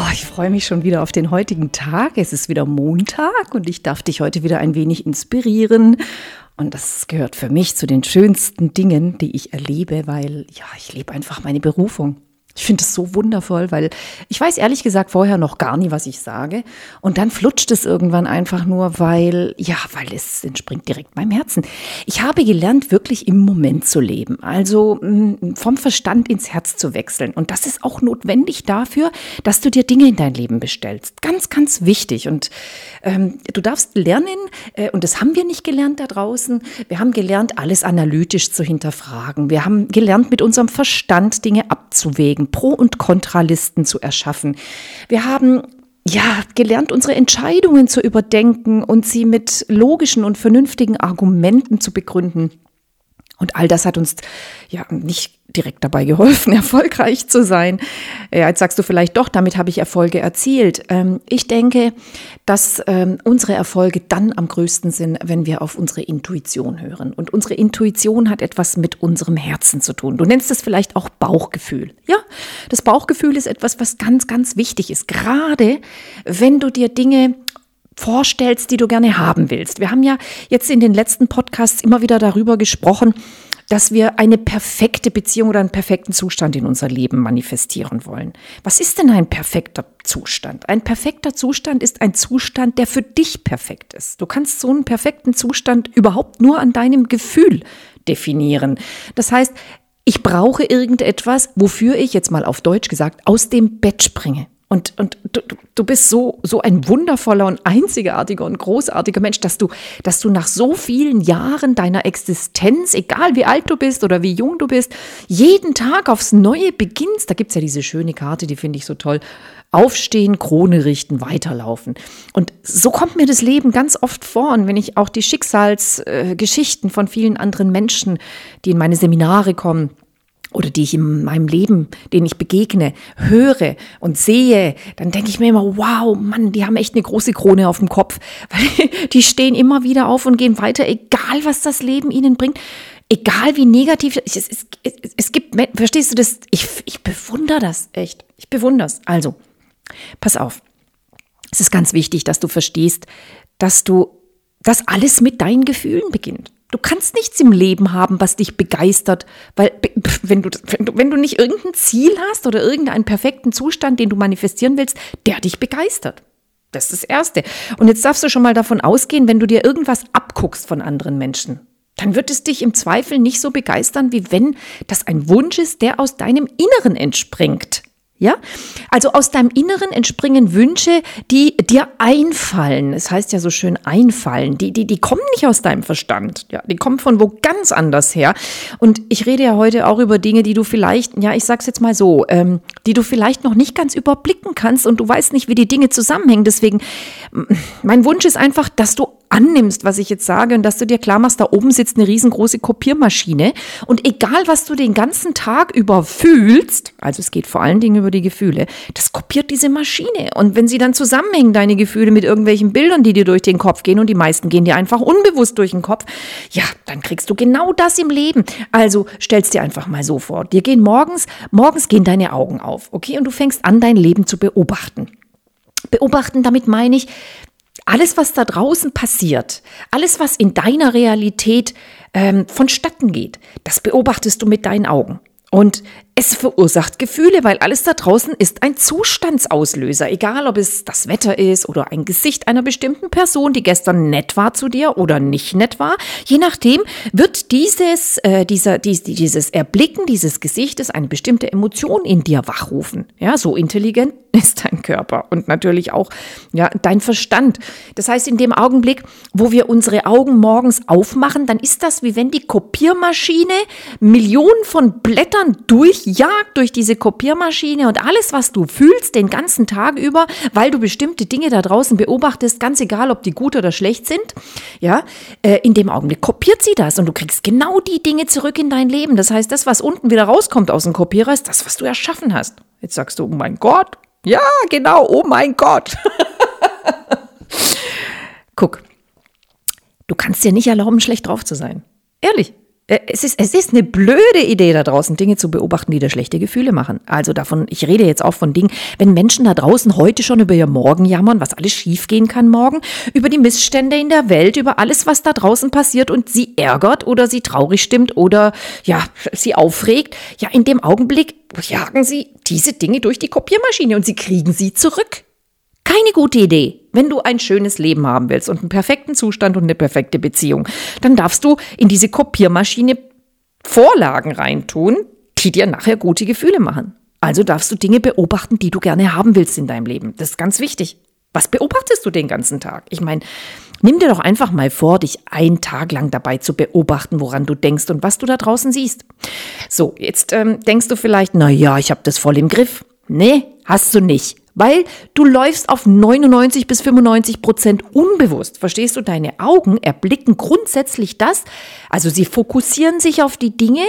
Oh, ich freue mich schon wieder auf den heutigen Tag. Es ist wieder Montag und ich darf dich heute wieder ein wenig inspirieren. Und das gehört für mich zu den schönsten Dingen, die ich erlebe, weil ja, ich lebe einfach meine Berufung. Ich finde es so wundervoll, weil ich weiß ehrlich gesagt vorher noch gar nie, was ich sage. Und dann flutscht es irgendwann einfach nur, weil, ja, weil es entspringt direkt meinem Herzen. Ich habe gelernt, wirklich im Moment zu leben. Also mm, vom Verstand ins Herz zu wechseln. Und das ist auch notwendig dafür, dass du dir Dinge in dein Leben bestellst. Ganz, ganz wichtig. Und ähm, du darfst lernen, äh, und das haben wir nicht gelernt da draußen. Wir haben gelernt, alles analytisch zu hinterfragen. Wir haben gelernt, mit unserem Verstand Dinge abzuwägen Pro- und Kontralisten zu erschaffen. Wir haben ja, gelernt, unsere Entscheidungen zu überdenken und sie mit logischen und vernünftigen Argumenten zu begründen. Und all das hat uns ja nicht direkt dabei geholfen, erfolgreich zu sein. Ja, jetzt sagst du vielleicht doch, damit habe ich Erfolge erzielt. Ähm, ich denke, dass ähm, unsere Erfolge dann am größten sind, wenn wir auf unsere Intuition hören. Und unsere Intuition hat etwas mit unserem Herzen zu tun. Du nennst es vielleicht auch Bauchgefühl. Ja, das Bauchgefühl ist etwas, was ganz, ganz wichtig ist. Gerade wenn du dir Dinge vorstellst, die du gerne haben willst. Wir haben ja jetzt in den letzten Podcasts immer wieder darüber gesprochen, dass wir eine perfekte Beziehung oder einen perfekten Zustand in unser Leben manifestieren wollen. Was ist denn ein perfekter Zustand? Ein perfekter Zustand ist ein Zustand, der für dich perfekt ist. Du kannst so einen perfekten Zustand überhaupt nur an deinem Gefühl definieren. Das heißt, ich brauche irgendetwas, wofür ich jetzt mal auf Deutsch gesagt aus dem Bett springe. Und, und du, du bist so, so ein wundervoller und einzigartiger und großartiger Mensch, dass du, dass du nach so vielen Jahren deiner Existenz, egal wie alt du bist oder wie jung du bist, jeden Tag aufs Neue beginnst. Da gibt's ja diese schöne Karte, die finde ich so toll. Aufstehen, Krone richten, weiterlaufen. Und so kommt mir das Leben ganz oft vor. Und wenn ich auch die Schicksalsgeschichten äh, von vielen anderen Menschen, die in meine Seminare kommen, oder die ich in meinem Leben, denen ich begegne, höre und sehe, dann denke ich mir immer, wow, Mann, die haben echt eine große Krone auf dem Kopf, weil die stehen immer wieder auf und gehen weiter, egal was das Leben ihnen bringt, egal wie negativ, es, es, es, es gibt, verstehst du das? Ich, ich bewundere das echt, ich bewundere es. Also, pass auf, es ist ganz wichtig, dass du verstehst, dass du, dass alles mit deinen Gefühlen beginnt. Du kannst nichts im Leben haben, was dich begeistert, weil wenn du, wenn du, wenn du nicht irgendein Ziel hast oder irgendeinen perfekten Zustand, den du manifestieren willst, der dich begeistert. Das ist das Erste. Und jetzt darfst du schon mal davon ausgehen, wenn du dir irgendwas abguckst von anderen Menschen, dann wird es dich im Zweifel nicht so begeistern, wie wenn das ein Wunsch ist, der aus deinem Inneren entspringt. Ja? Also aus deinem Inneren entspringen Wünsche, die dir einfallen. Es heißt ja so schön einfallen. Die, die, die kommen nicht aus deinem Verstand. Ja, die kommen von wo ganz anders her. Und ich rede ja heute auch über Dinge, die du vielleicht, ja, ich sag's jetzt mal so, ähm, die du vielleicht noch nicht ganz überblicken kannst und du weißt nicht, wie die Dinge zusammenhängen. Deswegen, mein Wunsch ist einfach, dass du annimmst, was ich jetzt sage und dass du dir klar machst, da oben sitzt eine riesengroße Kopiermaschine und egal, was du den ganzen Tag über fühlst, also es geht vor allen Dingen über die Gefühle, das kopiert diese Maschine und wenn sie dann zusammenhängen, deine Gefühle mit irgendwelchen Bildern, die dir durch den Kopf gehen und die meisten gehen dir einfach unbewusst durch den Kopf, ja, dann kriegst du genau das im Leben. Also stellst dir einfach mal so vor, dir gehen morgens, morgens gehen deine Augen auf, okay, und du fängst an, dein Leben zu beobachten. Beobachten, damit meine ich, alles, was da draußen passiert, alles, was in deiner Realität ähm, vonstatten geht, das beobachtest du mit deinen Augen. Und es verursacht Gefühle, weil alles da draußen ist ein Zustandsauslöser. Egal, ob es das Wetter ist oder ein Gesicht einer bestimmten Person, die gestern nett war zu dir oder nicht nett war. Je nachdem wird dieses, äh, dieser, dies, dieses Erblicken dieses Gesichtes eine bestimmte Emotion in dir wachrufen. Ja, so intelligent ist dein Körper und natürlich auch ja, dein Verstand. Das heißt, in dem Augenblick, wo wir unsere Augen morgens aufmachen, dann ist das wie wenn die Kopiermaschine Millionen von Blättern durchjagt durch diese Kopiermaschine und alles, was du fühlst den ganzen Tag über, weil du bestimmte Dinge da draußen beobachtest, ganz egal, ob die gut oder schlecht sind, ja, äh, in dem Augenblick kopiert sie das und du kriegst genau die Dinge zurück in dein Leben. Das heißt, das, was unten wieder rauskommt aus dem Kopierer, ist das, was du erschaffen hast. Jetzt sagst du, oh mein Gott. Ja, genau, oh mein Gott. Guck, du kannst dir nicht erlauben, schlecht drauf zu sein. Ehrlich. Äh, es ist, es ist eine blöde Idee da draußen, Dinge zu beobachten, die dir schlechte Gefühle machen. Also davon, ich rede jetzt auch von Dingen, wenn Menschen da draußen heute schon über ihr Morgen jammern, was alles schiefgehen kann morgen, über die Missstände in der Welt, über alles, was da draußen passiert und sie ärgert oder sie traurig stimmt oder ja, sie aufregt, ja, in dem Augenblick jagen sie diese Dinge durch die Kopiermaschine und sie kriegen sie zurück. Keine gute Idee. Wenn du ein schönes Leben haben willst und einen perfekten Zustand und eine perfekte Beziehung, dann darfst du in diese Kopiermaschine Vorlagen reintun, die dir nachher gute Gefühle machen. Also darfst du Dinge beobachten, die du gerne haben willst in deinem Leben. Das ist ganz wichtig. Was beobachtest du den ganzen Tag? Ich meine, nimm dir doch einfach mal vor, dich einen Tag lang dabei zu beobachten, woran du denkst und was du da draußen siehst. So, jetzt ähm, denkst du vielleicht, na ja, ich habe das voll im Griff. Nee, hast du nicht weil du läufst auf 99 bis 95 Prozent unbewusst. Verstehst du? Deine Augen erblicken grundsätzlich das, also sie fokussieren sich auf die Dinge,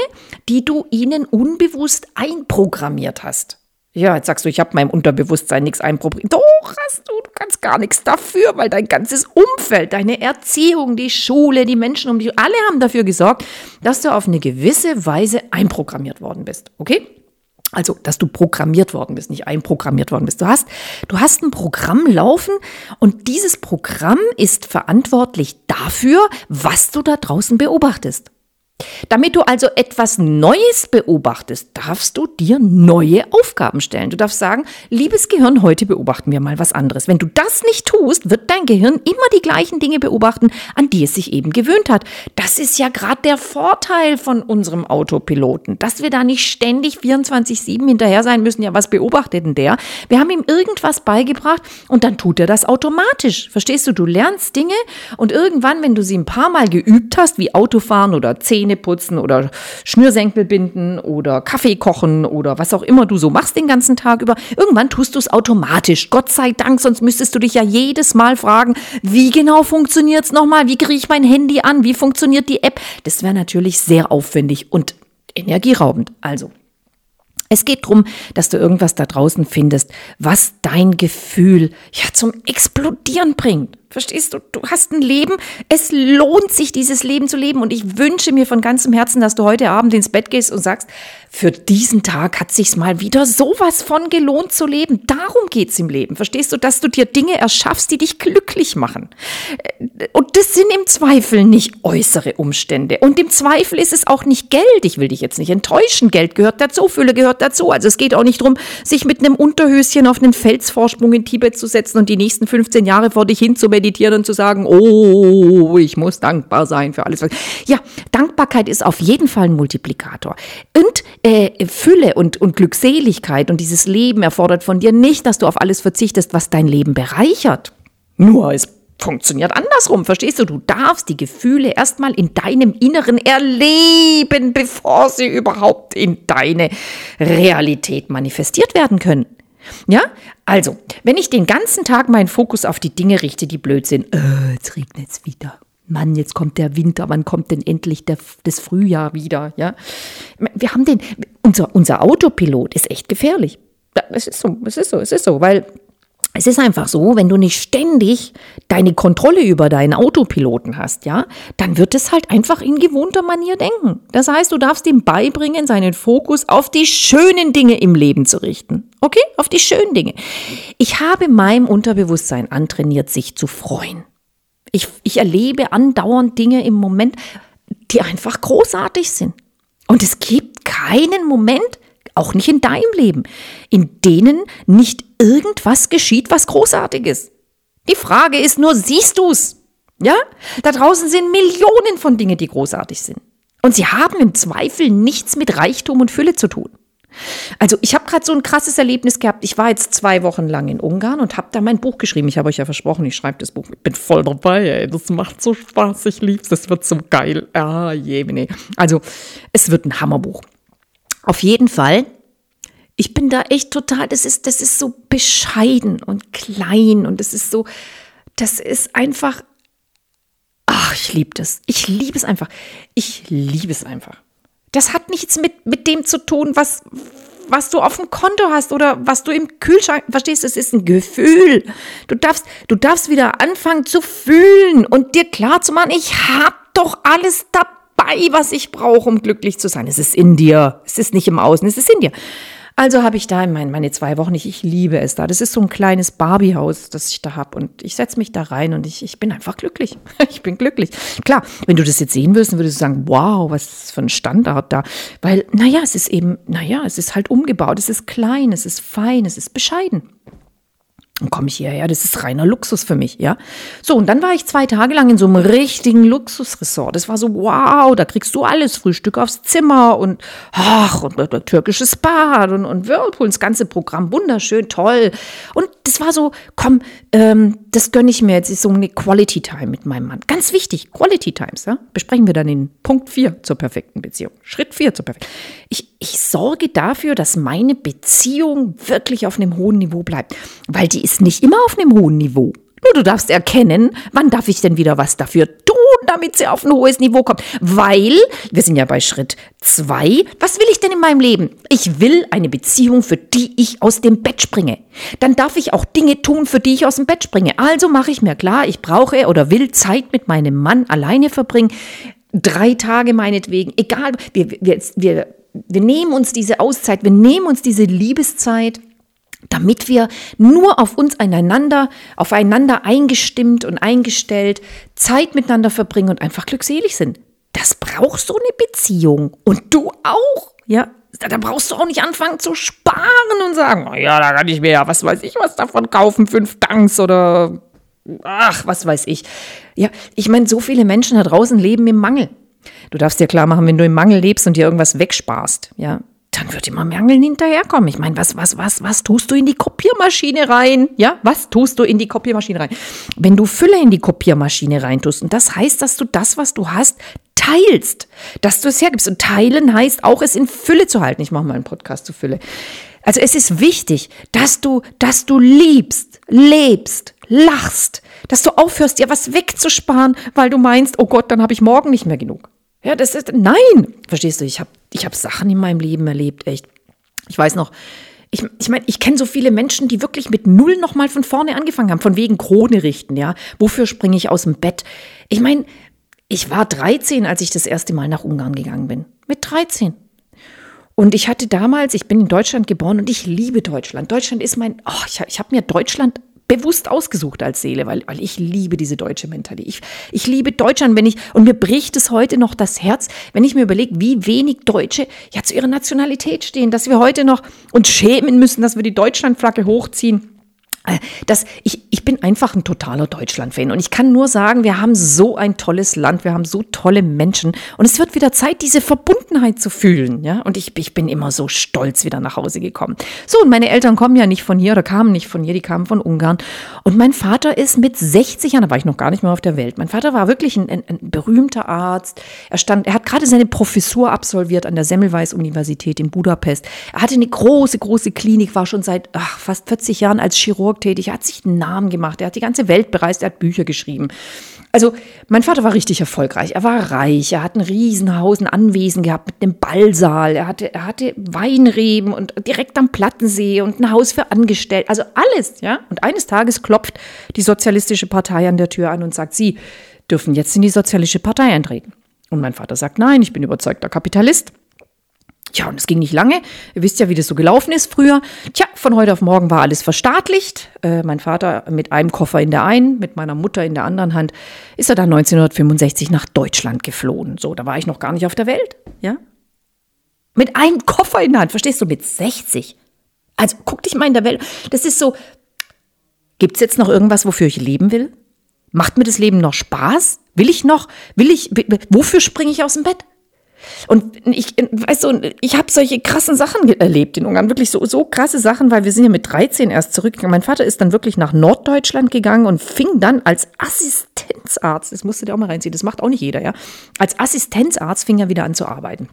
die du ihnen unbewusst einprogrammiert hast. Ja, jetzt sagst du, ich habe meinem Unterbewusstsein nichts einprogrammiert. Doch, hast du, du kannst gar nichts dafür, weil dein ganzes Umfeld, deine Erziehung, die Schule, die Menschen um dich, alle haben dafür gesorgt, dass du auf eine gewisse Weise einprogrammiert worden bist. Okay? Also, dass du programmiert worden bist, nicht einprogrammiert worden bist. Du hast, du hast ein Programm laufen und dieses Programm ist verantwortlich dafür, was du da draußen beobachtest. Damit du also etwas Neues beobachtest, darfst du dir neue Aufgaben stellen. Du darfst sagen, liebes Gehirn, heute beobachten wir mal was anderes. Wenn du das nicht tust, wird dein Gehirn immer die gleichen Dinge beobachten, an die es sich eben gewöhnt hat. Das ist ja gerade der Vorteil von unserem Autopiloten, dass wir da nicht ständig 24-7 hinterher sein müssen. Ja, was beobachtet denn der? Wir haben ihm irgendwas beigebracht und dann tut er das automatisch. Verstehst du? Du lernst Dinge und irgendwann, wenn du sie ein paar Mal geübt hast, wie Autofahren oder Zähne Zähne putzen oder Schnürsenkel binden oder Kaffee kochen oder was auch immer du so machst den ganzen Tag über. Irgendwann tust du es automatisch. Gott sei Dank, sonst müsstest du dich ja jedes Mal fragen, wie genau funktioniert es nochmal? Wie kriege ich mein Handy an? Wie funktioniert die App? Das wäre natürlich sehr aufwendig und energieraubend. Also, es geht darum, dass du irgendwas da draußen findest, was dein Gefühl ja zum Explodieren bringt. Verstehst du? Du hast ein Leben. Es lohnt sich, dieses Leben zu leben. Und ich wünsche mir von ganzem Herzen, dass du heute Abend ins Bett gehst und sagst, für diesen Tag hat sich's mal wieder sowas von gelohnt zu leben. Darum geht's im Leben. Verstehst du, dass du dir Dinge erschaffst, die dich glücklich machen. Und das sind im Zweifel nicht äußere Umstände. Und im Zweifel ist es auch nicht Geld. Ich will dich jetzt nicht enttäuschen. Geld gehört dazu, Fülle gehört dazu. Also es geht auch nicht darum, sich mit einem Unterhöschen auf einen Felsvorsprung in Tibet zu setzen und die nächsten 15 Jahre vor dich hin zu meditieren und zu sagen, oh, ich muss dankbar sein für alles. Ja, Dankbarkeit ist auf jeden Fall ein Multiplikator. Und äh, Fülle und, und Glückseligkeit und dieses Leben erfordert von dir nicht, dass du auf alles verzichtest, was dein Leben bereichert. Nur es funktioniert andersrum, verstehst du? Du darfst die Gefühle erstmal in deinem Inneren erleben, bevor sie überhaupt in deine Realität manifestiert werden können. Ja, also, wenn ich den ganzen Tag meinen Fokus auf die Dinge richte, die blöd sind, äh, jetzt regnet es wieder. Mann, jetzt kommt der Winter, wann kommt denn endlich der, das Frühjahr wieder? Ja, wir haben den, unser, unser Autopilot ist echt gefährlich. Es ist so, es ist so, es ist so, weil es ist einfach so, wenn du nicht ständig deine Kontrolle über deinen Autopiloten hast, ja, dann wird es halt einfach in gewohnter Manier denken. Das heißt, du darfst ihm beibringen, seinen Fokus auf die schönen Dinge im Leben zu richten. Okay? Auf die schönen Dinge. Ich habe meinem Unterbewusstsein antrainiert, sich zu freuen. Ich, ich erlebe andauernd Dinge im Moment, die einfach großartig sind. Und es gibt keinen Moment, auch nicht in deinem Leben, in denen nicht irgendwas geschieht, was großartig ist. Die Frage ist nur, siehst du's? Ja? Da draußen sind Millionen von Dingen, die großartig sind. Und sie haben im Zweifel nichts mit Reichtum und Fülle zu tun. Also ich habe gerade so ein krasses Erlebnis gehabt. Ich war jetzt zwei Wochen lang in Ungarn und habe da mein Buch geschrieben. Ich habe euch ja versprochen, ich schreibe das Buch. Ich bin voll dabei, ey. Das macht so Spaß. Ich lieb's. Das wird so geil. Ah, je, nee. Also es wird ein Hammerbuch. Auf jeden Fall. Ich bin da echt total, das ist, das ist so bescheiden und klein und das ist so, das ist einfach, ach, ich liebe das. Ich liebe es einfach. Ich liebe es einfach. Das hat nichts mit, mit dem zu tun, was, was du auf dem Konto hast oder was du im Kühlschrank, verstehst, es ist ein Gefühl. Du darfst, du darfst wieder anfangen zu fühlen und dir klar zu machen, ich habe doch alles dabei, was ich brauche, um glücklich zu sein. Es ist in dir. Es ist nicht im Außen, es ist in dir. Also habe ich da mein, meine zwei Wochen nicht. Ich liebe es da. Das ist so ein kleines Barbiehaus, das ich da habe. Und ich setze mich da rein und ich, ich bin einfach glücklich. Ich bin glücklich. Klar, wenn du das jetzt sehen würdest, würdest du sagen, wow, was ist für ein Standard da. Weil, naja, es ist eben, naja, es ist halt umgebaut. Es ist klein, es ist fein, es ist bescheiden. Dann komme ich hierher, das ist reiner Luxus für mich, ja. So, und dann war ich zwei Tage lang in so einem richtigen Luxusresort. Das war so, wow, da kriegst du alles, Frühstück aufs Zimmer und, ach, und, und, und türkisches Bad und, und Whirlpool, das ganze Programm, wunderschön, toll. Und das war so, komm, ähm, das gönne ich mir jetzt, ist so eine Quality Time mit meinem Mann. Ganz wichtig, Quality Times, ja. Besprechen wir dann in Punkt 4 zur perfekten Beziehung. Schritt 4 zur perfekten. Ich, ich sorge dafür, dass meine Beziehung wirklich auf einem hohen Niveau bleibt, weil die ist nicht immer auf einem hohen Niveau. Nur du darfst erkennen, wann darf ich denn wieder was dafür tun, damit sie auf ein hohes Niveau kommt. Weil, wir sind ja bei Schritt zwei, was will ich denn in meinem Leben? Ich will eine Beziehung, für die ich aus dem Bett springe. Dann darf ich auch Dinge tun, für die ich aus dem Bett springe. Also mache ich mir klar, ich brauche oder will Zeit mit meinem Mann alleine verbringen. Drei Tage meinetwegen, egal, wir, wir, wir, wir nehmen uns diese Auszeit, wir nehmen uns diese Liebeszeit damit wir nur auf uns einander, aufeinander eingestimmt und eingestellt Zeit miteinander verbringen und einfach glückselig sind. Das braucht so eine Beziehung. Und du auch, ja. Da brauchst du auch nicht anfangen zu sparen und sagen, oh ja, da kann ich mir ja, was weiß ich, was davon kaufen, fünf Tanks oder ach, was weiß ich. Ja, ich meine, so viele Menschen da draußen leben im Mangel. Du darfst dir klar machen, wenn du im Mangel lebst und dir irgendwas wegsparst, ja, dann wird immer Mangeln hinterherkommen. Ich meine, was, was, was, was tust du in die Kopiermaschine rein? Ja, was tust du in die Kopiermaschine rein? Wenn du Fülle in die Kopiermaschine reintust, und das heißt, dass du das, was du hast, teilst, dass du es hergibst. Und teilen heißt auch, es in Fülle zu halten. Ich mache mal einen Podcast zu Fülle. Also es ist wichtig, dass du, dass du liebst, lebst, lachst, dass du aufhörst, dir was wegzusparen, weil du meinst, oh Gott, dann habe ich morgen nicht mehr genug. Ja, das ist, nein, verstehst du, ich habe ich hab Sachen in meinem Leben erlebt, echt. Ich weiß noch, ich, ich meine, ich kenne so viele Menschen, die wirklich mit Null nochmal von vorne angefangen haben, von wegen Krone richten, ja. Wofür springe ich aus dem Bett? Ich meine, ich war 13, als ich das erste Mal nach Ungarn gegangen bin. Mit 13. Und ich hatte damals, ich bin in Deutschland geboren und ich liebe Deutschland. Deutschland ist mein, oh, ich, ich habe mir Deutschland bewusst ausgesucht als Seele, weil, weil ich liebe diese deutsche Mentalität. Ich, ich liebe Deutschland, wenn ich, und mir bricht es heute noch das Herz, wenn ich mir überlege, wie wenig Deutsche ja zu ihrer Nationalität stehen, dass wir heute noch uns schämen müssen, dass wir die Deutschlandflagge hochziehen. Äh, das, ich, ich bin einfach ein totaler Deutschland-Fan und ich kann nur sagen, wir haben so ein tolles Land, wir haben so tolle Menschen und es wird wieder Zeit, diese Verbundenheit zu fühlen, ja. Und ich, ich bin immer so stolz wieder nach Hause gekommen. So, und meine Eltern kommen ja nicht von hier oder kamen nicht von hier, die kamen von Ungarn. Und mein Vater ist mit 60 Jahren, da war ich noch gar nicht mehr auf der Welt. Mein Vater war wirklich ein, ein, ein berühmter Arzt. Er stand, er hat gerade seine Professur absolviert an der Semmelweis-Universität in Budapest. Er hatte eine große, große Klinik, war schon seit ach, fast 40 Jahren als Chirurg tätig, er hat sich einen Namen gemacht, er hat die ganze Welt bereist, er hat Bücher geschrieben. Also mein Vater war richtig erfolgreich, er war reich, er hat ein Riesenhaus, ein Anwesen gehabt mit einem Ballsaal, er hatte, er hatte Weinreben und direkt am Plattensee und ein Haus für Angestellte, also alles, ja. Und eines Tages klopft die Sozialistische Partei an der Tür an und sagt, Sie dürfen jetzt in die Sozialistische Partei eintreten. Und mein Vater sagt, nein, ich bin überzeugter Kapitalist. Tja, und es ging nicht lange. Ihr wisst ja, wie das so gelaufen ist früher. Tja, von heute auf morgen war alles verstaatlicht. Äh, mein Vater mit einem Koffer in der einen, mit meiner Mutter in der anderen Hand, ist er dann 1965 nach Deutschland geflohen. So, da war ich noch gar nicht auf der Welt, ja? Mit einem Koffer in der Hand, verstehst du, mit 60. Also guck dich mal in der Welt. Das ist so, gibt's jetzt noch irgendwas, wofür ich leben will? Macht mir das Leben noch Spaß? Will ich noch, will ich, wofür springe ich aus dem Bett? Und ich, weißt du, ich habe solche krassen Sachen erlebt in Ungarn, wirklich so, so krasse Sachen, weil wir sind ja mit 13 erst zurückgegangen. Mein Vater ist dann wirklich nach Norddeutschland gegangen und fing dann als Assistenzarzt, das musst du dir auch mal reinziehen, das macht auch nicht jeder, ja, als Assistenzarzt fing er wieder an zu arbeiten.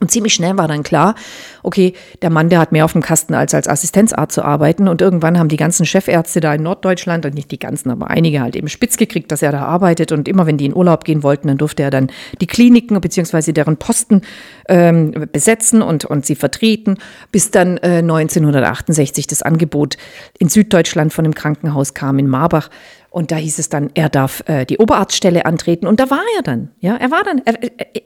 Und ziemlich schnell war dann klar, okay, der Mann, der hat mehr auf dem Kasten, als als Assistenzarzt zu arbeiten. Und irgendwann haben die ganzen Chefärzte da in Norddeutschland, und nicht die ganzen, aber einige halt eben spitz gekriegt, dass er da arbeitet. Und immer wenn die in Urlaub gehen wollten, dann durfte er dann die Kliniken beziehungsweise deren Posten ähm, besetzen und, und sie vertreten, bis dann äh, 1968 das Angebot in Süddeutschland von dem Krankenhaus kam in Marbach. Und da hieß es dann, er darf äh, die Oberarztstelle antreten. Und da war er dann. Ja, er war dann, er,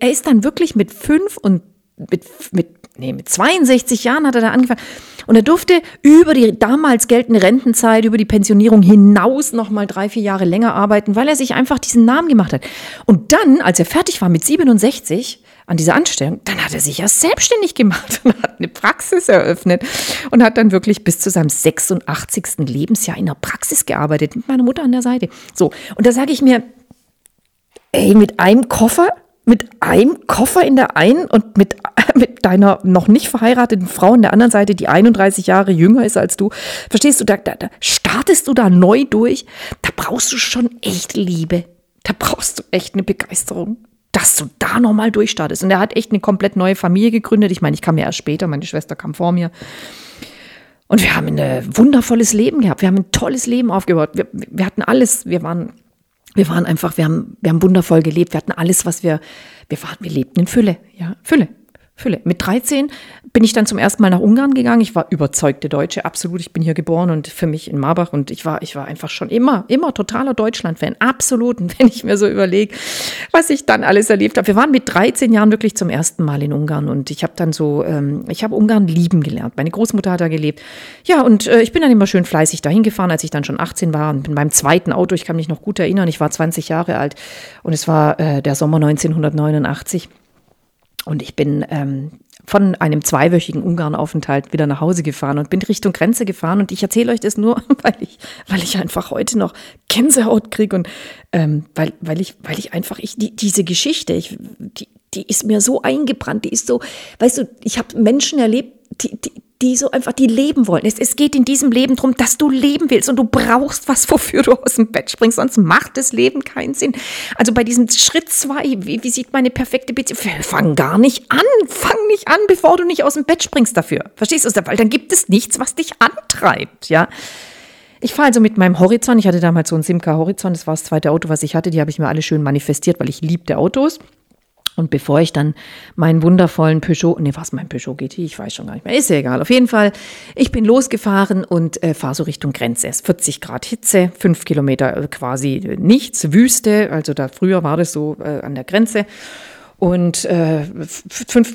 er ist dann wirklich mit fünf und mit, mit, nee, mit 62 Jahren hat er da angefangen. Und er durfte über die damals geltende Rentenzeit, über die Pensionierung hinaus noch mal drei, vier Jahre länger arbeiten, weil er sich einfach diesen Namen gemacht hat. Und dann, als er fertig war mit 67, an dieser Anstellung, dann hat er sich ja selbstständig gemacht und hat eine Praxis eröffnet und hat dann wirklich bis zu seinem 86. Lebensjahr in der Praxis gearbeitet, mit meiner Mutter an der Seite. So, und da sage ich mir, ey, mit einem Koffer mit einem Koffer in der einen und mit, mit deiner noch nicht verheirateten Frau in der anderen Seite, die 31 Jahre jünger ist als du. Verstehst du, da, da, da startest du da neu durch. Da brauchst du schon echt Liebe. Da brauchst du echt eine Begeisterung, dass du da nochmal durchstartest. Und er hat echt eine komplett neue Familie gegründet. Ich meine, ich kam ja erst später, meine Schwester kam vor mir. Und wir haben ein wundervolles Leben gehabt. Wir haben ein tolles Leben aufgebaut. Wir, wir hatten alles. Wir waren wir waren einfach, wir haben, wir haben wundervoll gelebt. Wir hatten alles, was wir, wir waren, wir lebten in Fülle, ja, Fülle. Fülle. Mit 13 bin ich dann zum ersten Mal nach Ungarn gegangen. Ich war überzeugte Deutsche, absolut. Ich bin hier geboren und für mich in Marbach und ich war, ich war einfach schon immer, immer totaler Deutschland-Fan, absolut. Und wenn ich mir so überlege, was ich dann alles erlebt habe. Wir waren mit 13 Jahren wirklich zum ersten Mal in Ungarn und ich habe dann so, ähm, ich habe Ungarn lieben gelernt. Meine Großmutter hat da gelebt. Ja, und äh, ich bin dann immer schön fleißig dahin gefahren, als ich dann schon 18 war und in meinem zweiten Auto, ich kann mich noch gut erinnern, ich war 20 Jahre alt und es war äh, der Sommer 1989. Und ich bin ähm, von einem zweiwöchigen Ungarnaufenthalt wieder nach Hause gefahren und bin Richtung Grenze gefahren. Und ich erzähle euch das nur, weil ich, weil ich einfach heute noch Gänsehaut kriege und ähm, weil, weil, ich, weil ich einfach, ich, die, diese Geschichte, ich, die, die ist mir so eingebrannt, die ist so, weißt du, ich habe Menschen erlebt, die, die, die so einfach, die leben wollen. Es, es geht in diesem Leben darum, dass du leben willst und du brauchst was, wofür du aus dem Bett springst, sonst macht das Leben keinen Sinn. Also bei diesem Schritt zwei, wie, wie sieht meine perfekte Beziehung? Fang gar nicht an, fang nicht an, bevor du nicht aus dem Bett springst dafür. Verstehst du? Weil dann gibt es nichts, was dich antreibt, ja. Ich fahre also mit meinem Horizont. Ich hatte damals so ein Simca Horizont. Das war das zweite Auto, was ich hatte. Die habe ich mir alle schön manifestiert, weil ich liebte Autos. Und bevor ich dann meinen wundervollen Peugeot, nee, was mein Peugeot GT, ich weiß schon gar nicht mehr, ist ja egal. Auf jeden Fall, ich bin losgefahren und äh, fahre so Richtung Grenze. Es ist 40 Grad Hitze, fünf Kilometer äh, quasi nichts, Wüste. Also da früher war das so äh, an der Grenze. Und äh, fünf,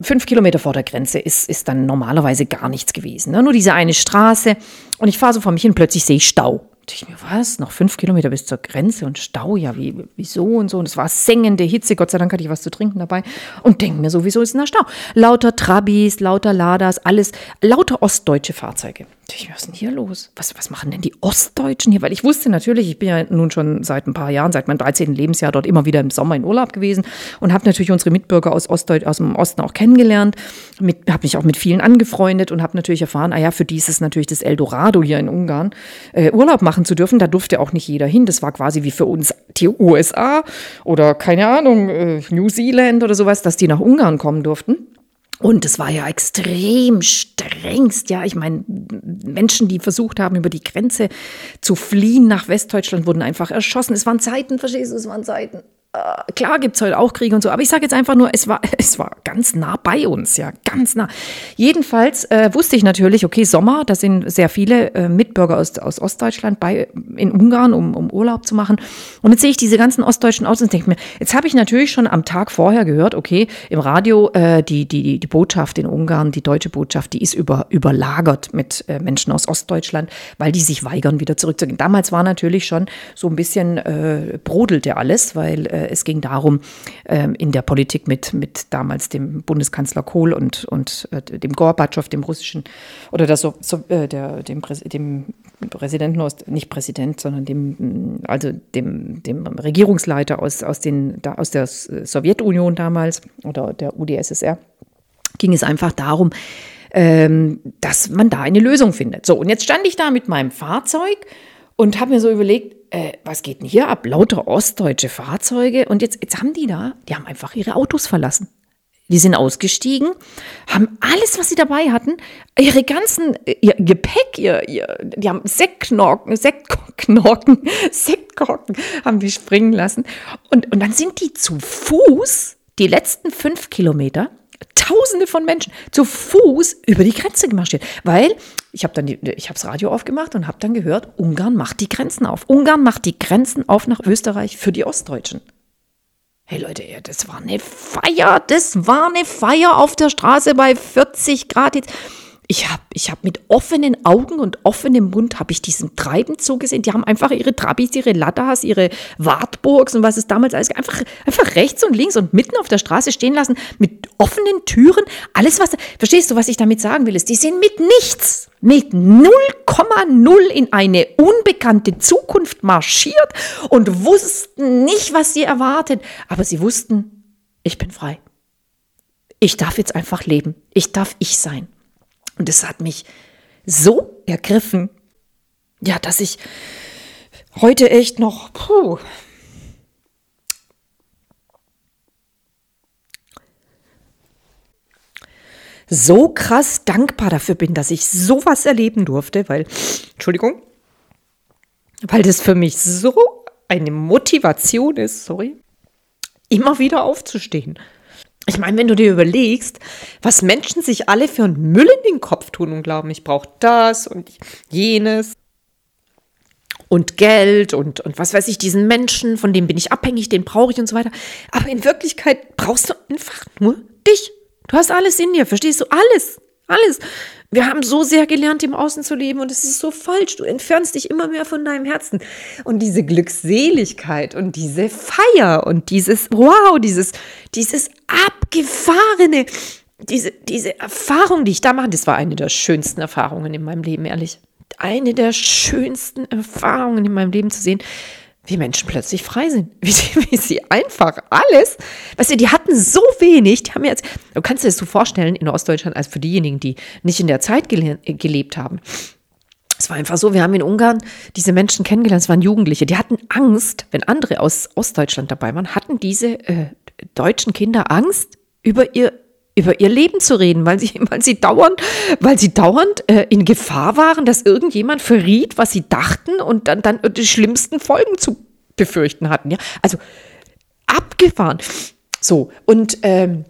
fünf Kilometer vor der Grenze ist, ist dann normalerweise gar nichts gewesen. Ne? Nur diese eine Straße. Und ich fahre so vor mich hin, plötzlich sehe ich Stau dachte ich mir, was? Noch fünf Kilometer bis zur Grenze und Stau, ja, wie, wieso und so. Und es war sengende Hitze, Gott sei Dank hatte ich was zu trinken dabei. Und denke mir so, wieso ist da Stau? Lauter Trabis, lauter Ladas, alles, lauter ostdeutsche Fahrzeuge. Ich was ist denn hier los? Was, was machen denn die Ostdeutschen hier? Weil ich wusste natürlich, ich bin ja nun schon seit ein paar Jahren, seit meinem 13. Lebensjahr dort immer wieder im Sommer in Urlaub gewesen und habe natürlich unsere Mitbürger aus, Ostdeutsch, aus dem Osten auch kennengelernt, habe mich auch mit vielen angefreundet und habe natürlich erfahren, ah ja, für die ist es natürlich das Eldorado hier in Ungarn, äh, Urlaub machen zu dürfen. Da durfte auch nicht jeder hin. Das war quasi wie für uns die USA oder keine Ahnung, äh, New Zealand oder sowas, dass die nach Ungarn kommen durften. Und es war ja extrem strengst, ja. Ich meine, Menschen, die versucht haben, über die Grenze zu fliehen nach Westdeutschland, wurden einfach erschossen. Es waren Zeiten, verstehst du, es waren Zeiten. Äh, klar gibt es heute auch Kriege und so, aber ich sage jetzt einfach nur, es war, es war ganz nah bei uns, ja, ganz nah. Jedenfalls äh, wusste ich natürlich, okay, Sommer, da sind sehr viele äh, Mitbürger aus, aus Ostdeutschland bei, in Ungarn, um, um Urlaub zu machen. Und jetzt sehe ich diese ganzen ostdeutschen Autos und denke mir, jetzt habe ich natürlich schon am Tag vorher gehört, okay, im Radio, äh, die, die, die Botschaft in Ungarn, die deutsche Botschaft, die ist über, überlagert mit äh, Menschen aus Ostdeutschland, weil die sich weigern, wieder zurückzugehen. Damals war natürlich schon so ein bisschen äh, brodelte alles, weil äh, äh, es ging darum, ähm, in der Politik mit, mit damals dem Bundeskanzler Kohl und, und äh, dem Gorbatschow, dem russischen, oder das, so, äh, der, dem, dem Präsidenten aus, nicht Präsident, sondern dem, also dem, dem Regierungsleiter aus, aus, den, aus der Sowjetunion damals oder der UdSSR, ging es einfach darum, ähm, dass man da eine Lösung findet. So, und jetzt stand ich da mit meinem Fahrzeug und habe mir so überlegt, äh, was geht denn hier ab? Lauter ostdeutsche Fahrzeuge. Und jetzt, jetzt haben die da, die haben einfach ihre Autos verlassen. Die sind ausgestiegen, haben alles, was sie dabei hatten, ihre ganzen, ihr Gepäck, ihr, ihr, die haben Sektknorken, Sektknorken, Sektkorken haben die springen lassen. Und, und dann sind die zu Fuß die letzten fünf Kilometer Tausende von Menschen zu Fuß über die Grenze gemarschiert, weil ich habe dann die, ich habe das Radio aufgemacht und habe dann gehört, Ungarn macht die Grenzen auf. Ungarn macht die Grenzen auf nach Österreich für die Ostdeutschen. Hey Leute, das war eine Feier, das war eine Feier auf der Straße bei 40 Grad jetzt ich habe ich hab mit offenen Augen und offenem Mund habe ich diesen Treiben zugesehen. Die haben einfach ihre Trabis, ihre Lattas, ihre Wartburgs und was es damals alles einfach, einfach rechts und links und mitten auf der Straße stehen lassen mit offenen Türen. Alles was, verstehst du, was ich damit sagen will? Ist, die sind mit nichts, mit 0,0 in eine unbekannte Zukunft marschiert und wussten nicht, was sie erwartet. Aber sie wussten, ich bin frei. Ich darf jetzt einfach leben. Ich darf ich sein. Und es hat mich so ergriffen, ja, dass ich heute echt noch, puh, so krass dankbar dafür bin, dass ich sowas erleben durfte, weil, Entschuldigung, weil das für mich so eine Motivation ist, sorry, immer wieder aufzustehen. Ich meine, wenn du dir überlegst, was Menschen sich alle für einen Müll in den Kopf tun und glauben, ich brauche das und jenes und Geld und, und was weiß ich, diesen Menschen, von dem bin ich abhängig, den brauche ich und so weiter. Aber in Wirklichkeit brauchst du einfach nur dich. Du hast alles in dir, verstehst du? Alles. Alles. Wir haben so sehr gelernt, im Außen zu leben und es ist so falsch. Du entfernst dich immer mehr von deinem Herzen. Und diese Glückseligkeit und diese Feier und dieses Wow, dieses, dieses abgefahrene, diese, diese Erfahrung, die ich da mache, das war eine der schönsten Erfahrungen in meinem Leben, ehrlich. Eine der schönsten Erfahrungen in meinem Leben zu sehen, wie Menschen plötzlich frei sind. Wie sie, wie sie einfach alles, weißt du, die hatten so wenig, die haben jetzt, du kannst dir das so vorstellen in Ostdeutschland, als für diejenigen, die nicht in der Zeit gele gelebt haben. Es war einfach so, wir haben in Ungarn diese Menschen kennengelernt, es waren Jugendliche, die hatten Angst, wenn andere aus Ostdeutschland dabei waren, hatten diese äh, deutschen Kinder Angst, über ihr über ihr Leben zu reden, weil sie, weil sie dauernd, weil sie dauernd äh, in Gefahr waren, dass irgendjemand verriet, was sie dachten und dann, dann die schlimmsten Folgen zu befürchten hatten. Ja, also abgefahren. So und ähm,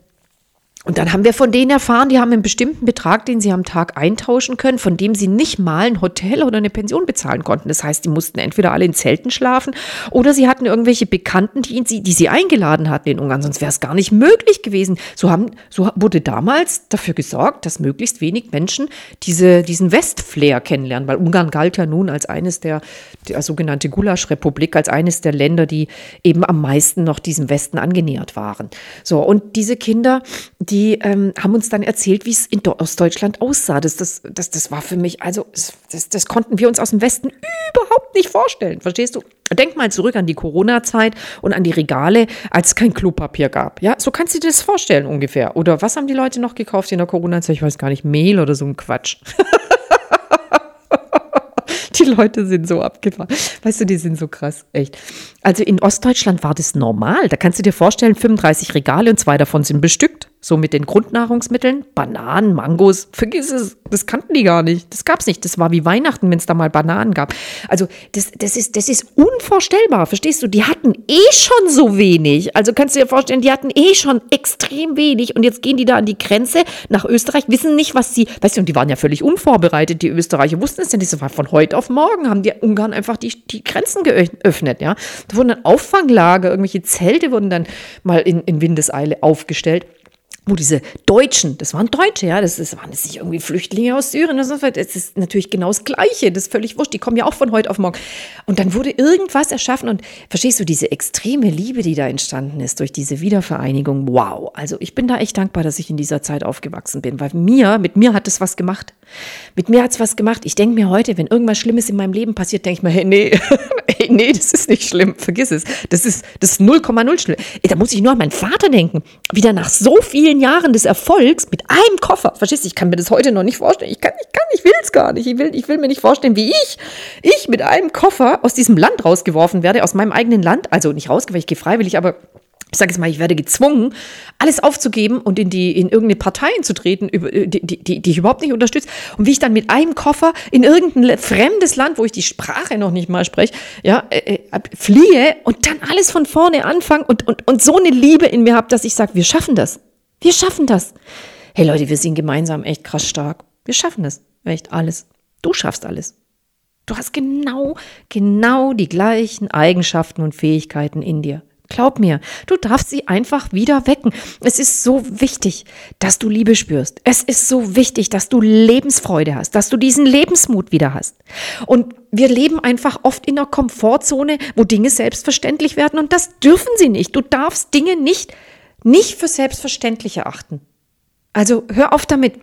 und dann haben wir von denen erfahren, die haben einen bestimmten Betrag, den sie am Tag eintauschen können, von dem sie nicht mal ein Hotel oder eine Pension bezahlen konnten. Das heißt, die mussten entweder alle in Zelten schlafen oder sie hatten irgendwelche Bekannten, die, ihn, die sie eingeladen hatten in Ungarn. Sonst wäre es gar nicht möglich gewesen. So, haben, so wurde damals dafür gesorgt, dass möglichst wenig Menschen diese, diesen Westflair kennenlernen, weil Ungarn galt ja nun als eines der, der sogenannte Gulasch-Republik, als eines der Länder, die eben am meisten noch diesem Westen angenähert waren. So, und diese Kinder, die die ähm, haben uns dann erzählt, wie es in Ostdeutschland aussah. Das, das, das, das war für mich, also das, das konnten wir uns aus dem Westen überhaupt nicht vorstellen. Verstehst du? Denk mal zurück an die Corona-Zeit und an die Regale, als es kein Klopapier gab. Ja, so kannst du dir das vorstellen ungefähr. Oder was haben die Leute noch gekauft in der Corona-Zeit? Ich weiß gar nicht, Mehl oder so ein Quatsch. die Leute sind so abgefahren. Weißt du, die sind so krass, echt. Also in Ostdeutschland war das normal. Da kannst du dir vorstellen, 35 Regale und zwei davon sind bestückt so mit den Grundnahrungsmitteln, Bananen, Mangos, vergiss es, das kannten die gar nicht. Das gab es nicht. Das war wie Weihnachten, wenn es da mal Bananen gab. Also das, das, ist, das ist unvorstellbar, verstehst du? Die hatten eh schon so wenig. Also kannst du dir vorstellen, die hatten eh schon extrem wenig und jetzt gehen die da an die Grenze nach Österreich, wissen nicht, was sie, weißt du, und die waren ja völlig unvorbereitet, die Österreicher wussten es ja nicht, war von heute auf morgen, haben die Ungarn einfach die, die Grenzen geöffnet, ja. Da wurden dann Auffanglager, irgendwelche Zelte wurden dann mal in, in Windeseile aufgestellt. Wo diese Deutschen, das waren Deutsche, ja, das, das waren jetzt nicht irgendwie Flüchtlinge aus Syrien, das ist natürlich genau das Gleiche, das ist völlig wurscht, die kommen ja auch von heute auf morgen. Und dann wurde irgendwas erschaffen und verstehst du, diese extreme Liebe, die da entstanden ist durch diese Wiedervereinigung, wow. Also ich bin da echt dankbar, dass ich in dieser Zeit aufgewachsen bin, weil mir, mit mir hat es was gemacht. Mit mir hat es was gemacht. Ich denke mir heute, wenn irgendwas Schlimmes in meinem Leben passiert, denke ich mir, hey, nee, hey, nee, das ist nicht schlimm, vergiss es. Das ist das 0,0 schlimm. Da muss ich nur an meinen Vater denken, wie der nach so vielen Jahren des Erfolgs mit einem Koffer, verstehst du, ich kann mir das heute noch nicht vorstellen. Ich kann, ich kann, ich will es gar nicht. Ich will, ich will mir nicht vorstellen, wie ich, ich mit einem Koffer aus diesem Land rausgeworfen werde, aus meinem eigenen Land. Also nicht rausgeworfen, ich gehe freiwillig, aber ich sage jetzt mal, ich werde gezwungen, alles aufzugeben und in die in irgendeine Partei zu treten, die, die, die ich überhaupt nicht unterstütze. Und wie ich dann mit einem Koffer in irgendein fremdes Land, wo ich die Sprache noch nicht mal spreche, ja, äh, äh fliehe und dann alles von vorne anfange und, und, und so eine Liebe in mir habe, dass ich sage, wir schaffen das. Wir schaffen das. Hey Leute, wir sind gemeinsam echt krass stark. Wir schaffen das. Echt alles. Du schaffst alles. Du hast genau, genau die gleichen Eigenschaften und Fähigkeiten in dir. Glaub mir, du darfst sie einfach wieder wecken. Es ist so wichtig, dass du Liebe spürst. Es ist so wichtig, dass du Lebensfreude hast, dass du diesen Lebensmut wieder hast. Und wir leben einfach oft in einer Komfortzone, wo Dinge selbstverständlich werden und das dürfen sie nicht. Du darfst Dinge nicht, nicht für selbstverständlich erachten. Also hör auf damit.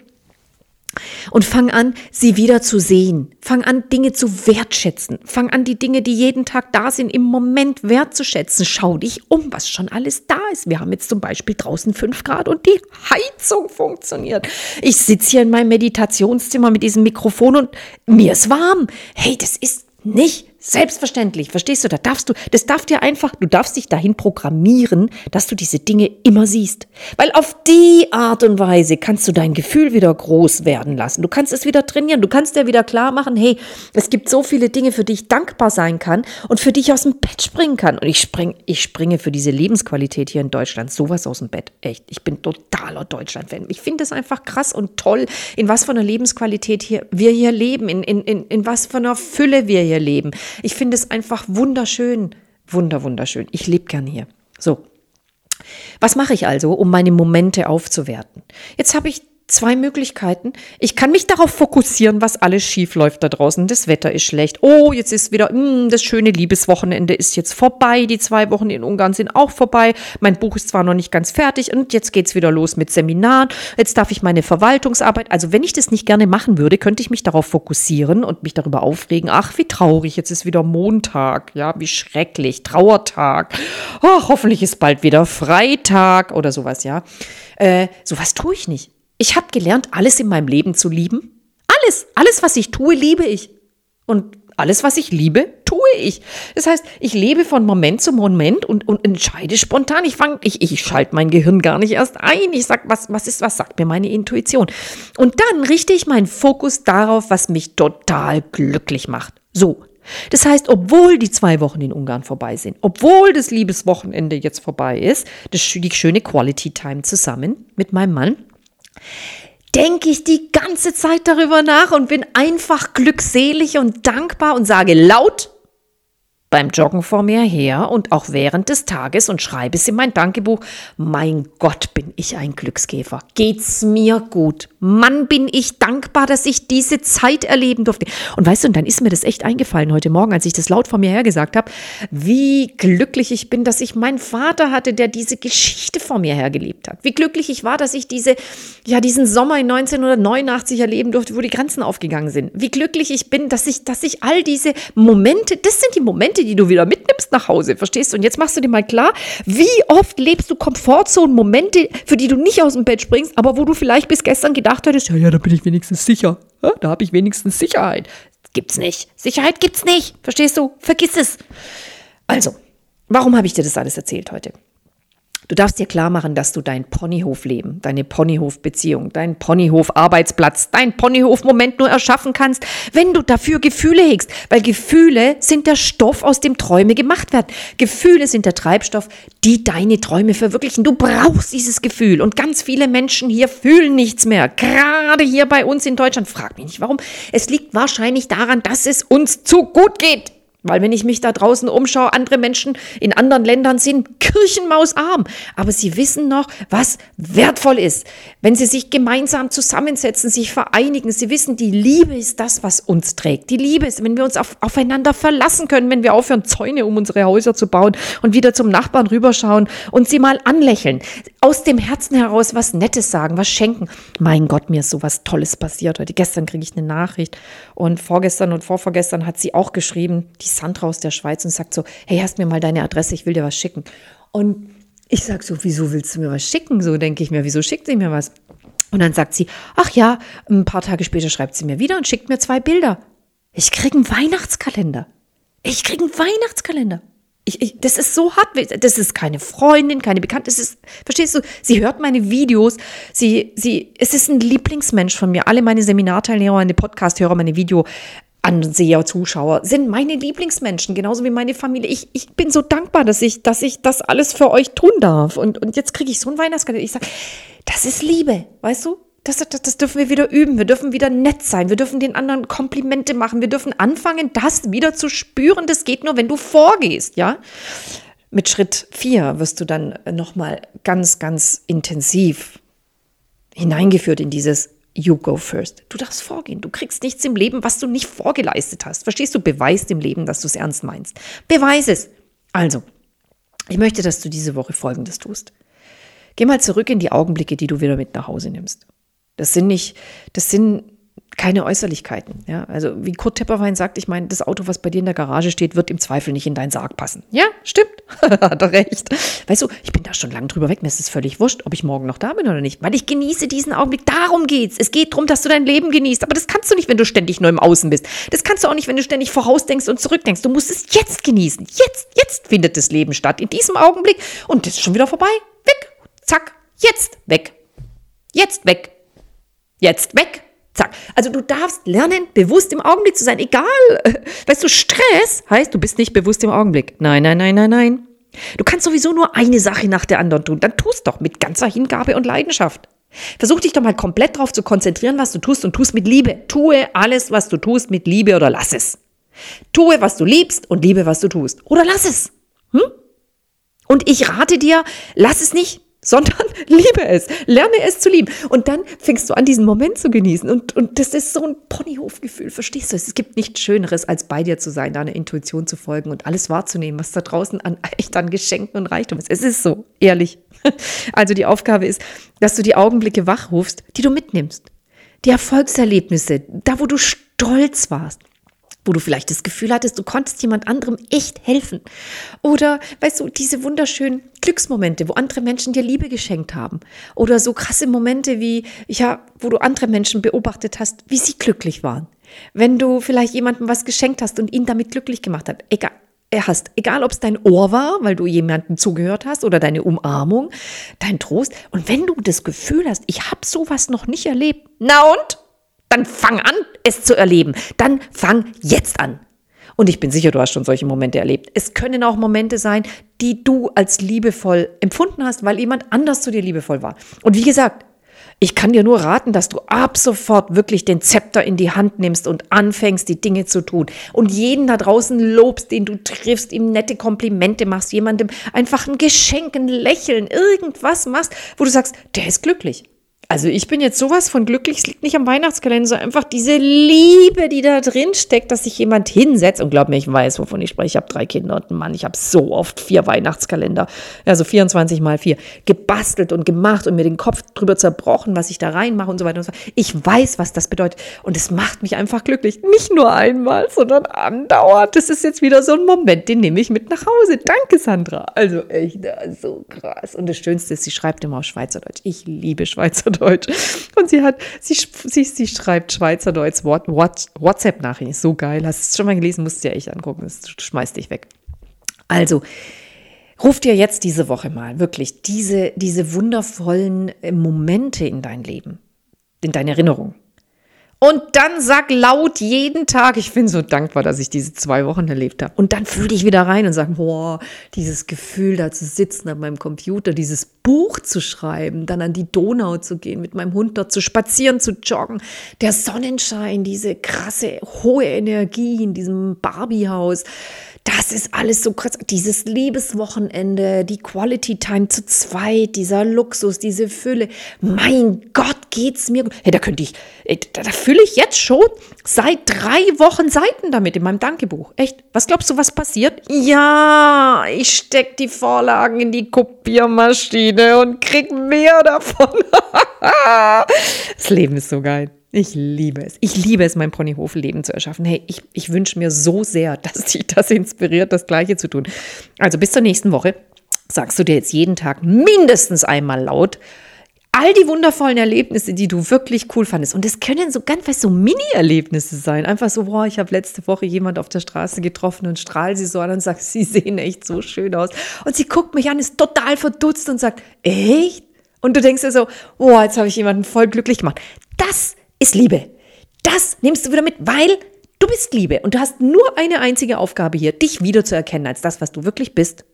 Und fang an, sie wieder zu sehen. Fang an, Dinge zu wertschätzen. Fang an, die Dinge, die jeden Tag da sind, im Moment wertzuschätzen. Schau dich um, was schon alles da ist. Wir haben jetzt zum Beispiel draußen fünf Grad und die Heizung funktioniert. Ich sitze hier in meinem Meditationszimmer mit diesem Mikrofon und mir ist warm. Hey, das ist nicht Selbstverständlich, verstehst du? Da darfst du, das darf dir einfach, du darfst dich dahin programmieren, dass du diese Dinge immer siehst. Weil auf die Art und Weise kannst du dein Gefühl wieder groß werden lassen. Du kannst es wieder trainieren. Du kannst dir wieder klar machen, hey, es gibt so viele Dinge, für die ich dankbar sein kann und für die ich aus dem Bett springen kann. Und ich spring, ich springe für diese Lebensqualität hier in Deutschland sowas aus dem Bett. Echt. Ich bin totaler Deutschland-Fan. Ich finde es einfach krass und toll, in was für einer Lebensqualität hier, wir hier leben, in, in, in, in was für einer Fülle wir hier leben. Ich finde es einfach wunderschön. Wunder, wunderschön. Ich lebe gern hier. So. Was mache ich also, um meine Momente aufzuwerten? Jetzt habe ich zwei Möglichkeiten. Ich kann mich darauf fokussieren, was alles schief läuft da draußen. Das Wetter ist schlecht. Oh, jetzt ist wieder, mh, hm, das schöne Liebeswochenende ist jetzt vorbei. Die zwei Wochen in Ungarn sind auch vorbei. Mein Buch ist zwar noch nicht ganz fertig und jetzt geht's wieder los mit Seminaren. Jetzt darf ich meine Verwaltungsarbeit. Also wenn ich das nicht gerne machen würde, könnte ich mich darauf fokussieren und mich darüber aufregen. Ach, wie traurig. Jetzt ist wieder Montag. Ja, wie schrecklich. Trauertag. Oh, hoffentlich ist bald wieder Freitag oder sowas, ja. Äh, sowas tue ich nicht. Ich habe gelernt, alles in meinem Leben zu lieben. Alles, alles, was ich tue, liebe ich. Und alles, was ich liebe, tue ich. Das heißt, ich lebe von Moment zu Moment und, und entscheide spontan. Ich fange, ich, ich schalte mein Gehirn gar nicht erst ein. Ich sag, was, was ist, was sagt mir meine Intuition? Und dann richte ich meinen Fokus darauf, was mich total glücklich macht. So. Das heißt, obwohl die zwei Wochen in Ungarn vorbei sind, obwohl das Liebeswochenende jetzt vorbei ist, das, die schöne Quality Time zusammen mit meinem Mann, denke ich die ganze Zeit darüber nach und bin einfach glückselig und dankbar und sage laut beim Joggen vor mir her und auch während des Tages und schreibe es in mein Dankebuch. Mein Gott, bin ich ein Glückskäfer. Geht's mir gut. Mann, bin ich dankbar, dass ich diese Zeit erleben durfte. Und weißt du, und dann ist mir das echt eingefallen heute Morgen, als ich das laut vor mir her gesagt habe, wie glücklich ich bin, dass ich meinen Vater hatte, der diese Geschichte vor mir her gelebt hat. Wie glücklich ich war, dass ich diese, ja, diesen Sommer in 1989 erleben durfte, wo die Grenzen aufgegangen sind. Wie glücklich ich bin, dass ich, dass ich all diese Momente, das sind die Momente, die du wieder mitnimmst nach Hause, verstehst du? Und jetzt machst du dir mal klar, wie oft lebst du Komfortzonen, Momente, für die du nicht aus dem Bett springst, aber wo du vielleicht bis gestern gedacht hattest, ja, ja, da bin ich wenigstens sicher. Ja, da habe ich wenigstens Sicherheit. Gibt's nicht. Sicherheit gibt's nicht. Verstehst du? Vergiss es. Also, warum habe ich dir das alles erzählt heute? Du darfst dir klar machen, dass du dein Ponyhofleben, deine Ponyhofbeziehung, dein Ponyhof-Arbeitsplatz, dein Ponyhof-Moment nur erschaffen kannst, wenn du dafür Gefühle hegst. Weil Gefühle sind der Stoff, aus dem Träume gemacht werden. Gefühle sind der Treibstoff, die deine Träume verwirklichen. Du brauchst dieses Gefühl. Und ganz viele Menschen hier fühlen nichts mehr. Gerade hier bei uns in Deutschland. Frag mich nicht warum. Es liegt wahrscheinlich daran, dass es uns zu gut geht. Weil wenn ich mich da draußen umschaue, andere Menschen in anderen Ländern sind kirchenmausarm. Aber sie wissen noch, was wertvoll ist. Wenn sie sich gemeinsam zusammensetzen, sich vereinigen. Sie wissen, die Liebe ist das, was uns trägt. Die Liebe ist, wenn wir uns auf, aufeinander verlassen können, wenn wir aufhören, Zäune um unsere Häuser zu bauen und wieder zum Nachbarn rüberschauen und sie mal anlächeln. Aus dem Herzen heraus was Nettes sagen, was schenken. Mein Gott, mir ist sowas Tolles passiert heute. Gestern kriege ich eine Nachricht und vorgestern und vorvorgestern hat sie auch geschrieben, die Sandra aus der Schweiz und sagt so, hey, hast mir mal deine Adresse, ich will dir was schicken. Und ich sage so, wieso willst du mir was schicken? So denke ich mir, wieso schickt sie mir was? Und dann sagt sie, ach ja, ein paar Tage später schreibt sie mir wieder und schickt mir zwei Bilder. Ich kriege einen Weihnachtskalender. Ich kriege einen Weihnachtskalender. Ich, ich, das ist so hart. Das ist keine Freundin, keine Bekannte. Das ist, verstehst du? Sie hört meine Videos. Sie, sie, es ist ein Lieblingsmensch von mir. Alle meine Seminarteilnehmer, meine Podcast-Hörer, meine Video, Anseher, Zuschauer sind meine Lieblingsmenschen, genauso wie meine Familie. Ich, ich bin so dankbar, dass ich, dass ich das alles für euch tun darf. Und, und jetzt kriege ich so ein Weihnachtskalender. Ich sage, das ist Liebe, weißt du? Das, das, das dürfen wir wieder üben. Wir dürfen wieder nett sein. Wir dürfen den anderen Komplimente machen. Wir dürfen anfangen, das wieder zu spüren. Das geht nur, wenn du vorgehst, ja? Mit Schritt vier wirst du dann nochmal ganz, ganz intensiv hineingeführt in dieses You go first. Du darfst vorgehen. Du kriegst nichts im Leben, was du nicht vorgeleistet hast. Verstehst du? Beweis im Leben, dass du es ernst meinst. Beweis es. Also, ich möchte, dass du diese Woche Folgendes tust. Geh mal zurück in die Augenblicke, die du wieder mit nach Hause nimmst. Das sind nicht, das sind keine Äußerlichkeiten. Ja, also wie Kurt Tepperwein sagt, ich meine, das Auto, was bei dir in der Garage steht, wird im Zweifel nicht in deinen Sarg passen. Ja, stimmt. Hat er recht. Weißt du, ich bin da schon lange drüber weg. Mir ist es völlig wurscht, ob ich morgen noch da bin oder nicht. Weil ich genieße diesen Augenblick. Darum geht's. Es geht darum, dass du dein Leben genießt. Aber das kannst du nicht, wenn du ständig nur im Außen bist. Das kannst du auch nicht, wenn du ständig vorausdenkst und zurückdenkst. Du musst es jetzt genießen. Jetzt, jetzt findet das Leben statt. In diesem Augenblick. Und das ist schon wieder vorbei. Weg. Zack. Jetzt weg. Jetzt weg. Jetzt weg. Zack. Also du darfst lernen, bewusst im Augenblick zu sein. Egal. Weißt du, Stress heißt, du bist nicht bewusst im Augenblick. Nein, nein, nein, nein, nein. Du kannst sowieso nur eine Sache nach der anderen tun. Dann tust doch mit ganzer Hingabe und Leidenschaft. Versuch dich doch mal komplett darauf zu konzentrieren, was du tust und tust mit Liebe. Tue alles, was du tust, mit Liebe oder lass es. Tue, was du liebst und liebe, was du tust. Oder lass es. Hm? Und ich rate dir, lass es nicht sondern liebe es, lerne es zu lieben. Und dann fängst du an, diesen Moment zu genießen. Und, und das ist so ein Ponyhofgefühl, verstehst du? Es gibt nichts Schöneres, als bei dir zu sein, deiner Intuition zu folgen und alles wahrzunehmen, was da draußen an, echt an Geschenken und Reichtum ist. Es ist so, ehrlich. Also die Aufgabe ist, dass du die Augenblicke wachrufst, die du mitnimmst. Die Erfolgserlebnisse, da wo du stolz warst wo du vielleicht das Gefühl hattest, du konntest jemand anderem echt helfen. Oder, weißt du, diese wunderschönen Glücksmomente, wo andere Menschen dir Liebe geschenkt haben. Oder so krasse Momente wie, ja, wo du andere Menschen beobachtet hast, wie sie glücklich waren. Wenn du vielleicht jemandem was geschenkt hast und ihn damit glücklich gemacht hat. Egal, er hast, egal ob es dein Ohr war, weil du jemandem zugehört hast oder deine Umarmung, dein Trost. Und wenn du das Gefühl hast, ich habe sowas noch nicht erlebt, na und? Dann fang an, es zu erleben. Dann fang jetzt an. Und ich bin sicher, du hast schon solche Momente erlebt. Es können auch Momente sein, die du als liebevoll empfunden hast, weil jemand anders zu dir liebevoll war. Und wie gesagt, ich kann dir nur raten, dass du ab sofort wirklich den Zepter in die Hand nimmst und anfängst, die Dinge zu tun. Und jeden da draußen lobst, den du triffst, ihm nette Komplimente machst, jemandem einfach ein Geschenk, ein Lächeln, irgendwas machst, wo du sagst, der ist glücklich. Also ich bin jetzt sowas von glücklich, es liegt nicht am Weihnachtskalender, sondern einfach diese Liebe, die da drin steckt, dass sich jemand hinsetzt und glaub mir, ich weiß, wovon ich spreche. Ich habe drei Kinder und einen Mann, ich habe so oft vier Weihnachtskalender, also 24 mal vier, gebastelt und gemacht und mir den Kopf drüber zerbrochen, was ich da reinmache und so weiter und so fort. Ich weiß, was das bedeutet und es macht mich einfach glücklich. Nicht nur einmal, sondern andauernd. Das ist jetzt wieder so ein Moment, den nehme ich mit nach Hause. Danke, Sandra. Also echt, so krass. Und das Schönste ist, sie schreibt immer auf Schweizerdeutsch. Ich liebe Schweizerdeutsch. Schweizerdeutsch. Und sie hat, sie, sie, sie schreibt Schweizerdeutsch WhatsApp-Nachrichten. So geil. Hast du es schon mal gelesen? Musst du dir echt angucken. Das schmeißt dich weg. Also, ruf dir jetzt diese Woche mal wirklich diese, diese wundervollen äh, Momente in dein Leben, in deine Erinnerung. Und dann sag laut jeden Tag, ich bin so dankbar, dass ich diese zwei Wochen erlebt habe. Und dann fühle dich wieder rein und sag, boah, dieses Gefühl da zu sitzen an meinem Computer, dieses Buch zu schreiben, dann an die Donau zu gehen, mit meinem Hund dort zu spazieren, zu joggen, der Sonnenschein, diese krasse hohe Energie in diesem Barbiehaus. Das ist alles so krass. Dieses Liebeswochenende, die Quality Time zu zweit, dieser Luxus, diese Fülle. Mein Gott, geht's mir gut. Hey, da könnte ich, da, da fülle ich jetzt schon seit drei Wochen Seiten damit in meinem Dankebuch. Echt? Was glaubst du, was passiert? Ja, ich steck die Vorlagen in die Kopiermaschine und krieg mehr davon. das Leben ist so geil. Ich liebe es. Ich liebe es, mein Ponyhof-Leben zu erschaffen. Hey, ich, ich wünsche mir so sehr, dass dich das inspiriert, das Gleiche zu tun. Also bis zur nächsten Woche sagst du dir jetzt jeden Tag mindestens einmal laut, all die wundervollen Erlebnisse, die du wirklich cool fandest. Und es können so ganz weißt, so Mini-Erlebnisse sein. Einfach so, boah, ich habe letzte Woche jemand auf der Straße getroffen und strahl sie so an und sagt, sie sehen echt so schön aus. Und sie guckt mich an, ist total verdutzt und sagt, echt? Und du denkst dir so, boah, jetzt habe ich jemanden voll glücklich gemacht. Das ist Liebe. Das nimmst du wieder mit, weil du bist Liebe und du hast nur eine einzige Aufgabe hier, dich wiederzuerkennen als das, was du wirklich bist.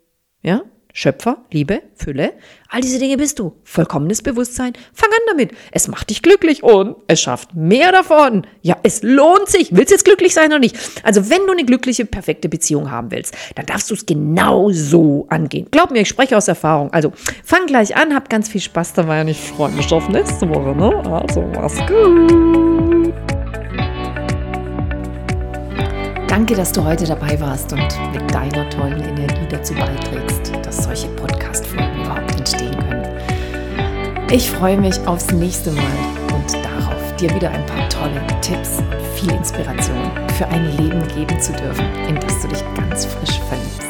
Ja? Schöpfer, Liebe, Fülle, all diese Dinge bist du. Vollkommenes Bewusstsein. Fang an damit. Es macht dich glücklich und es schafft mehr davon. Ja, es lohnt sich. Willst du jetzt glücklich sein oder nicht? Also, wenn du eine glückliche, perfekte Beziehung haben willst, dann darfst du es genau so angehen. Glaub mir, ich spreche aus Erfahrung. Also, fang gleich an, hab ganz viel Spaß dabei und ich freue mich auf nächste Woche. Ne? Also, mach's gut. Danke, dass du heute dabei warst und mit deiner tollen Energie dazu beiträgst, dass solche Podcast-Folgen überhaupt entstehen können. Ich freue mich aufs nächste Mal und darauf, dir wieder ein paar tolle Tipps viel Inspiration für ein Leben geben zu dürfen, in das du dich ganz frisch verliebst.